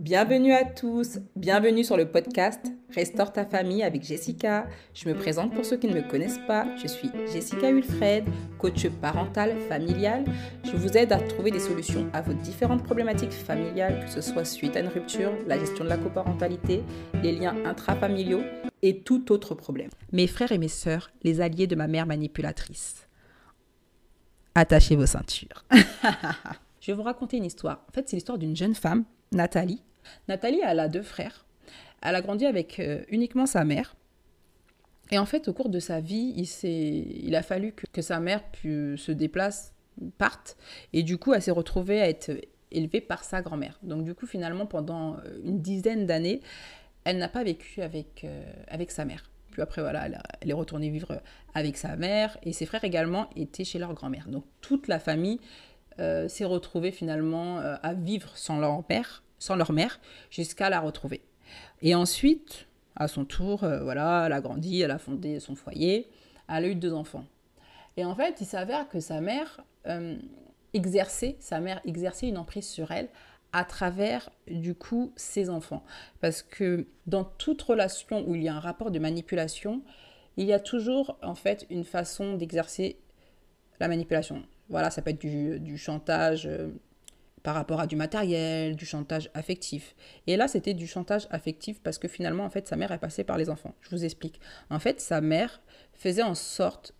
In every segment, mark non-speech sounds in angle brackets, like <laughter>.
Bienvenue à tous, bienvenue sur le podcast Restaure ta famille avec Jessica. Je me présente pour ceux qui ne me connaissent pas, je suis Jessica Wilfred, coach parental familial. Je vous aide à trouver des solutions à vos différentes problématiques familiales, que ce soit suite à une rupture, la gestion de la coparentalité, les liens intrafamiliaux et tout autre problème. Mes frères et mes sœurs, les alliés de ma mère manipulatrice. Attachez vos ceintures. <laughs> je vais vous raconter une histoire. En fait, c'est l'histoire d'une jeune femme Nathalie. Nathalie, elle a deux frères. Elle a grandi avec euh, uniquement sa mère. Et en fait, au cours de sa vie, il, il a fallu que, sa mère se déplace, parte. Et du coup, elle s'est retrouvée à être élevée par sa grand-mère. Donc du coup, finalement, pendant euh, une dizaine d'années, elle n'a pas vécu avec, euh, avec sa mère. Puis après, voilà, elle, est retournée vivre avec sa mère. Et ses frères également étaient chez leur grand-mère. Donc toute la famille s'est retrouvée finalement à vivre sans leur père, sans leur mère, jusqu'à la retrouver. Et ensuite, à son tour, euh, voilà, elle a grandi, elle a fondé son foyer, elle a eu deux enfants. Et en fait, il s'avère que sa mère exerçait, sa mère exerçait une emprise sur elle à travers du coup ses enfants. Parce que dans toute relation où il y a un rapport de manipulation, il y a toujours en fait une façon d'exercer la manipulation. Voilà, ça peut être du, chantage euh, par rapport à du matériel, du chantage affectif. Et là, c'était du chantage affectif parce que finalement, en fait, sa mère est passée par les enfants. Je vous explique. En fait, sa mère faisait en sorte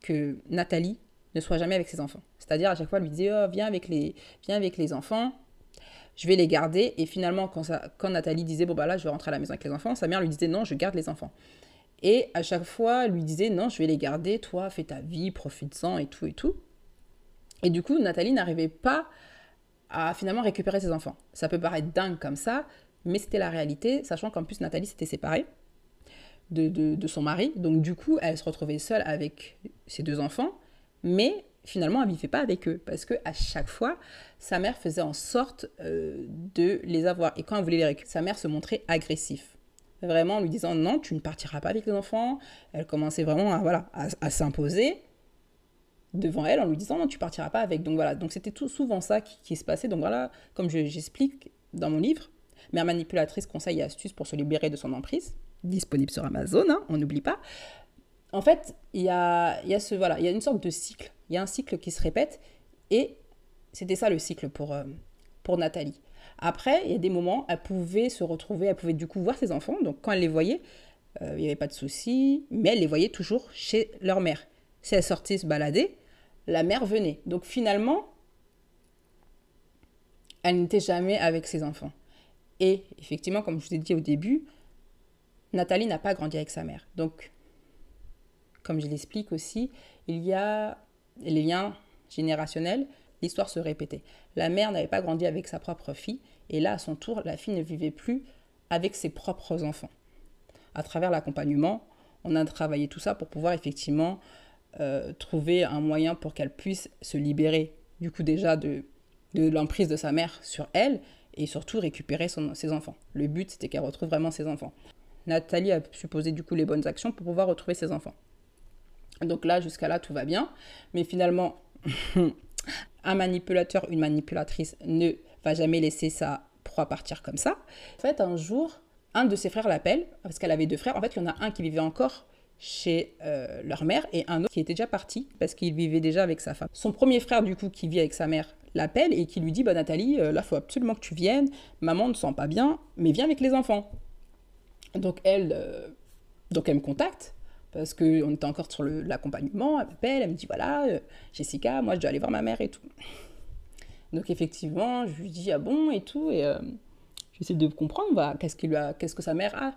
que Nathalie ne soit jamais avec ses enfants. C'est-à-dire, à chaque fois, elle lui disait oh, viens, avec les, viens avec les enfants, je vais les garder. Et finalement, quand, ça, quand Nathalie disait bon, bah là, je vais rentrer à la maison avec les enfants, sa mère lui disait non, je garde les enfants. Et à chaque fois, elle lui disait non, je vais les garder, toi, fais ta vie, profite-en et tout et tout. Et du coup, Nathalie n'arrivait pas à finalement récupérer ses enfants. Ça peut paraître dingue comme ça, mais c'était la réalité, sachant qu'en plus Nathalie s'était séparée de, de, son mari. Donc du coup, elle se retrouvait seule avec ses deux enfants, mais finalement, elle vivait pas avec eux, parce que à chaque fois, sa mère faisait en sorte euh, de les avoir. Et quand elle voulait les récupérer, sa mère se montrait agressive. Vraiment en lui disant non, tu ne partiras pas avec les enfants. Elle commençait vraiment à, voilà, à s'imposer devant elle en lui disant non tu partiras pas avec. Donc voilà. Donc c'était tout souvent ça qui, se passait. Donc voilà comme j'explique dans mon livre mère manipulatrice conseils et astuces pour se libérer de son emprise disponible sur Amazon hein, on n'oublie pas. En fait il y a, y a ce voilà il y a une sorte de cycle. Il y a un cycle qui se répète et c'était ça le cycle pour euh, pour Nathalie. Après il y a des moments elle pouvait se retrouver elle pouvait du coup voir ses enfants. Donc quand elle les voyait euh, il n'y avait pas de souci mais elle les voyait toujours chez leur mère. Si elle sortait se balader la mère venait. Donc finalement, elle n'était jamais avec ses enfants. Et effectivement, comme je vous ai dit au début, Nathalie n'a pas grandi avec sa mère. Donc, comme je l'explique aussi, il y a les liens générationnels, l'histoire se répétait. La mère n'avait pas grandi avec sa propre fille, et là, à son tour, la fille ne vivait plus avec ses propres enfants. À travers l'accompagnement, on a travaillé tout ça pour pouvoir effectivement euh, trouver un moyen pour qu'elle puisse se libérer du coup déjà de, de l'emprise de sa mère sur elle et surtout récupérer ses enfants. Le but c'était qu'elle retrouve vraiment ses enfants. Nathalie a supposé du coup les bonnes actions pour pouvoir retrouver ses enfants. Donc là jusqu'à là tout va bien, mais finalement <laughs> un manipulateur, une manipulatrice ne va jamais laisser sa proie partir comme ça. En fait un jour un de ses frères l'appelle parce qu'elle avait deux frères. En fait il y en a un qui vivait encore chez euh, leur mère et un autre qui était déjà parti parce qu'il vivait déjà avec sa femme. Son premier frère, du coup, qui vit avec sa mère, l'appelle et qui lui dit bah, Nathalie, là, euh, là, faut absolument que tu viennes. Maman ne sent pas bien, mais viens avec les enfants. Donc, elle, euh, donc elle me contacte parce qu'on était encore sur l'accompagnement. Elle elle me dit voilà, Jessica, moi, je dois aller voir ma mère et tout. Donc, effectivement, je lui dis ah bon et tout. Et j'essaie de comprendre qu'est-ce, qu'est-ce que sa mère a.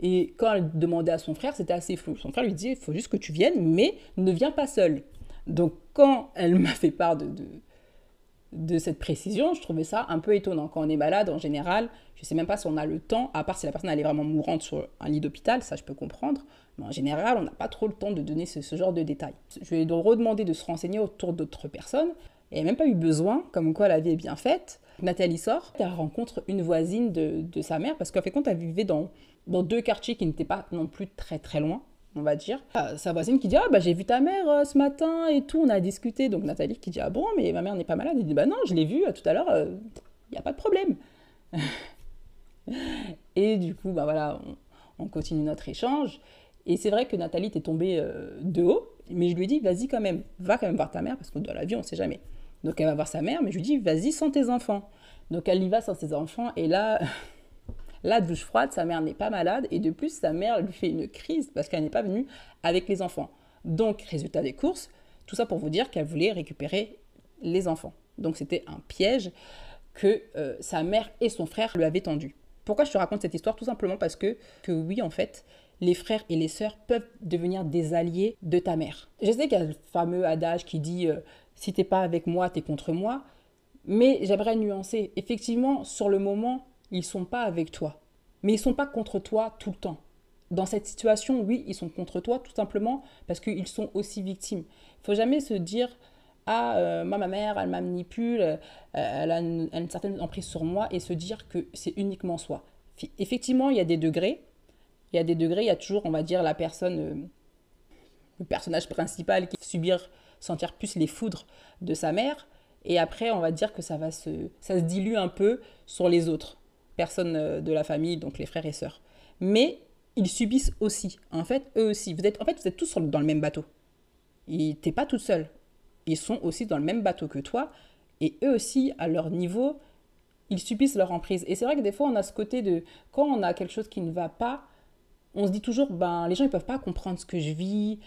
Et quand elle demandait à son frère, c'était assez flou. Son frère lui disait, il faut juste que tu viennes, mais ne viens pas seul. Donc quand elle m'a fait part de, cette précision, je trouvais ça un peu étonnant. Quand on est malade, en général, je ne sais même pas si on a le temps, à part si la personne elle est vraiment mourante sur un lit d'hôpital, ça je peux comprendre. Mais en général, on n'a pas trop le temps de donner ce, genre de détails. Je lui ai redemandé de se renseigner autour d'autres personnes. Et elle n'a même pas eu besoin, comme quoi la vie est bien faite. Nathalie sort, elle rencontre une voisine de, de sa mère, parce qu'en fait, quand elle vivait dans, dans deux quartiers qui n'étaient pas non plus très très loin, on va dire. Ah, sa voisine qui dit Ah, bah j'ai vu ta mère euh, ce matin et tout, on a discuté. Donc Nathalie qui dit Ah bon, mais ma mère n'est pas malade. Elle dit Bah non, je l'ai vue euh, tout à l'heure, il euh, n'y a pas de problème. <laughs> Et du coup, bah voilà, on, continue notre échange. Et c'est vrai que Nathalie était tombée euh, de haut, mais je lui ai dit, vas-y quand même, va quand même voir ta mère, parce que dans la vie, on ne sait jamais. Donc elle va voir sa mère, mais je lui dis, vas-y sans tes enfants. Donc elle y va sans ses enfants, et là, <laughs> la douche froide, sa mère n'est pas malade, et de plus, sa mère lui fait une crise, parce qu'elle n'est pas venue avec les enfants. Donc, résultat des courses, tout ça pour vous dire qu'elle voulait récupérer les enfants. Donc c'était un piège que euh, sa mère et son frère lui avaient tendu. Pourquoi je te raconte cette histoire? Tout simplement parce que, oui, en fait, les frères et les sœurs peuvent devenir des alliés de ta mère. Je sais qu'il y a le fameux adage qui dit euh, si t'es pas avec moi, t'es contre moi. Mais j'aimerais nuancer. Effectivement, sur le moment, ils sont pas avec toi. Mais ils sont pas contre toi tout le temps. Dans cette situation, oui, ils sont contre toi tout simplement parce qu'ils sont aussi victimes. Il faut jamais se dire ah, euh, moi, ma mère, elle m'a manipule, euh, elle, a une, certaine emprise sur moi, et se dire que c'est uniquement soi. Effectivement, il y a des degrés. Il y a des degrés, il y a toujours, on va dire, la personne, euh, le personnage principal qui va subir, sentir plus les foudres de sa mère. Et après, on va dire que ça va se, ça se dilue un peu sur les autres personnes de la famille, donc les frères et sœurs. Mais ils subissent aussi. En fait, eux aussi. Vous êtes, en fait, vous êtes tous dans le même bateau. T'es pas toute seule ils sont aussi dans le même bateau que toi, et eux aussi, à leur niveau, ils subissent leur emprise. Et c'est vrai que des fois, on a ce côté de, quand on a quelque chose qui ne va pas, on se dit toujours, ben, les gens, ils peuvent pas comprendre ce que je vis,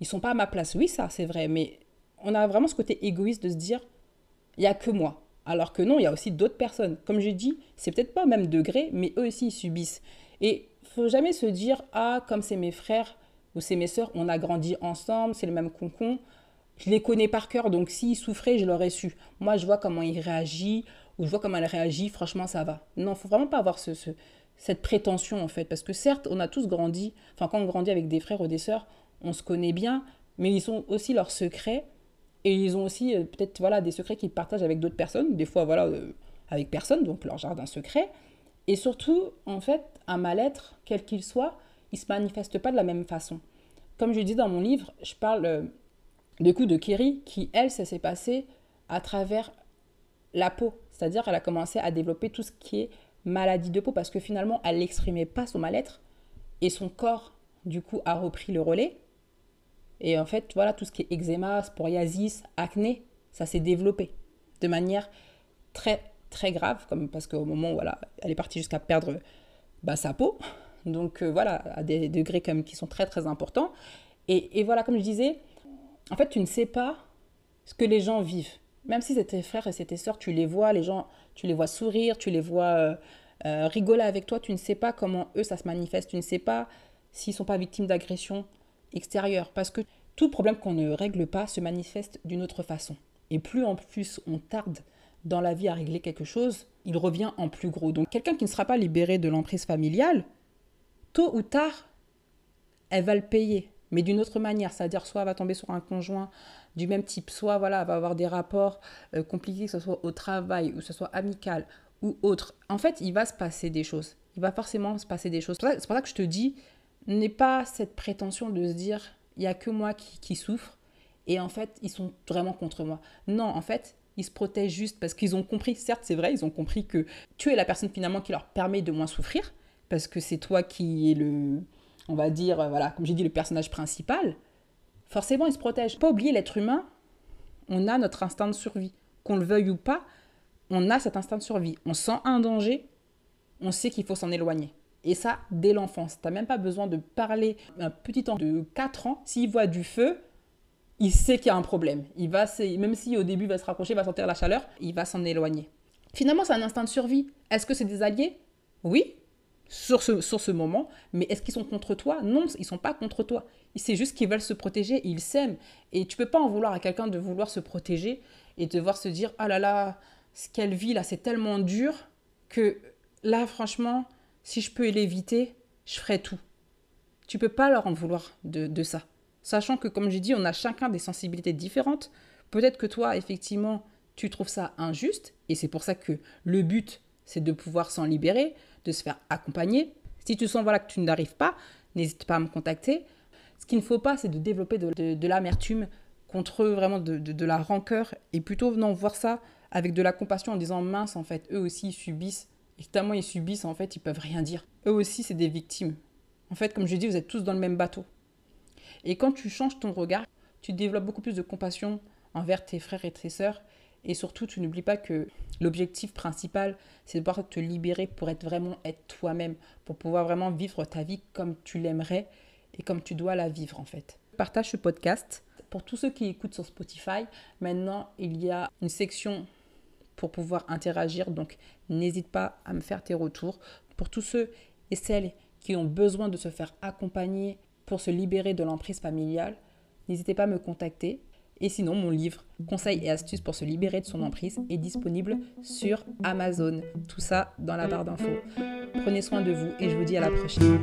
ils sont pas à ma place. Oui, ça, c'est vrai, mais on a vraiment ce côté égoïste de se dire, il y a que moi. Alors que non, il y a aussi d'autres personnes. Comme j'ai dit, c'est peut-être pas au même degré, mais eux aussi, ils subissent. Et faut jamais se dire, ah, comme c'est mes frères ou c'est mes sœurs, on a grandi ensemble, c'est le même concon, je les connais par cœur, donc s'ils souffraient, je l'aurais su. Moi, je vois comment il réagit, ou je vois comment elle réagit, franchement, ça va. Non, faut vraiment pas avoir ce, cette prétention, en fait, parce que certes, on a tous grandi, enfin, quand on grandit avec des frères ou des sœurs, on se connaît bien, mais ils ont aussi leurs secrets, et ils ont aussi euh, peut-être voilà, des secrets qu'ils partagent avec d'autres personnes, des fois, voilà, euh, avec personne, donc leur jardin secret. Et surtout, en fait, un mal-être, quel qu'il soit, il se manifeste pas de la même façon. Comme je dis dans mon livre, je parle euh, du coup de Kerry, qui, elle, ça s'est passé à travers la peau. C'est-à-dire qu'elle a commencé à développer tout ce qui est maladie de peau parce que finalement, elle n'exprimait pas son mal-être et son corps, du coup, a repris le relais. Et en fait, voilà, tout ce qui est eczéma, sporiasis, acné, ça s'est développé de manière très, très grave, comme parce qu'au moment où voilà, elle est partie jusqu'à perdre bah, sa peau. Donc euh, voilà, à des degrés comme qui sont très, très importants. Et, et voilà, comme je disais, en fait, tu ne sais pas ce que les gens vivent. Même si c'est tes frères et c'est tes sœurs, tu les vois, les gens, tu les vois sourire, tu les vois euh, euh, rigoler avec toi, tu ne sais pas comment eux, ça se manifeste, tu ne sais pas s'ils sont pas victimes d'agression Parce que tout problème qu'on ne règle pas se manifeste d'une autre façon. Et plus en plus on tarde dans la vie à régler quelque chose, il revient en plus gros. Donc quelqu'un qui ne sera pas libéré de l'emprise familiale, tôt ou tard, elle va le payer mais d'une autre manière, c'est-à-dire soit elle va tomber sur un conjoint du même type, soit voilà, elle va avoir des rapports euh, compliqués, que ce soit au travail ou que ce soit amical ou autre. En fait, il va se passer des choses. Il va forcément se passer des choses. C'est pour ça que je te dis, n'aie pas cette prétention de se dire, il n'y a que moi qui, qui souffre et en fait, ils sont vraiment contre moi. Non, en fait, ils se protègent juste parce qu'ils ont compris, certes c'est vrai, ils ont compris que tu es la personne finalement qui leur permet de moins souffrir, parce que c'est toi qui es le, on va dire, euh, voilà, comme j'ai dit, le personnage principal, forcément, il se protège. Pas oublier l'être humain, on a notre instinct de survie. Qu'on le veuille ou pas, on a cet instinct de survie. On sent un danger, on sait qu'il faut s'en éloigner. Et ça, dès l'enfance. Tu n'as même pas besoin de parler un petit enfant de 4 ans. S'il voit du feu, il sait qu'il y a un problème. Il va, même si au début il va se rapprocher, il va sentir la chaleur, il va s'en éloigner. Finalement, c'est un instinct de survie. Est-ce que c'est des alliés? Oui, sur ce, sur ce moment, mais est-ce qu'ils sont contre toi? Non, ils sont pas contre toi. C'est juste qu'ils veulent se protéger, ils s'aiment. Et tu peux pas en vouloir à quelqu'un de vouloir se protéger et de voir se dire, ah là là, ce qu'elle vit là, c'est tellement dur que là, franchement, si je peux l'éviter, je ferai tout. Tu peux pas leur en vouloir de, de ça. Sachant que, comme j'ai dit, on a chacun des sensibilités différentes. Peut-être que toi, effectivement, tu trouves ça injuste, et c'est pour ça que le but, c'est de pouvoir s'en libérer de se faire accompagner. Si tu sens voilà, que tu n'arrives pas, n'hésite pas à me contacter. Ce qu'il ne faut pas, c'est de développer de, l'amertume contre eux, vraiment de, la rancœur, et plutôt venant voir ça avec de la compassion en disant mince, en fait, eux aussi subissent Et tellement ils subissent, en fait, ils peuvent rien dire. Eux aussi, c'est des victimes. En fait, comme je dis, vous êtes tous dans le même bateau. Et quand tu changes ton regard, tu développes beaucoup plus de compassion envers tes frères et tes sœurs. Et surtout, tu n'oublies pas que l'objectif principal, c'est de pouvoir te libérer pour être vraiment être toi-même, pour pouvoir vraiment vivre ta vie comme tu l'aimerais et comme tu dois la vivre en fait. Partage ce podcast. Pour tous ceux qui écoutent sur Spotify, maintenant il y a une section pour pouvoir interagir, donc n'hésite pas à me faire tes retours. Pour tous ceux et celles qui ont besoin de se faire accompagner pour se libérer de l'emprise familiale, n'hésitez pas à me contacter. Et sinon, mon livre Conseils et astuces pour se libérer de son emprise est disponible sur Amazon. Tout ça dans la barre d'infos. Prenez soin de vous et je vous dis à la prochaine.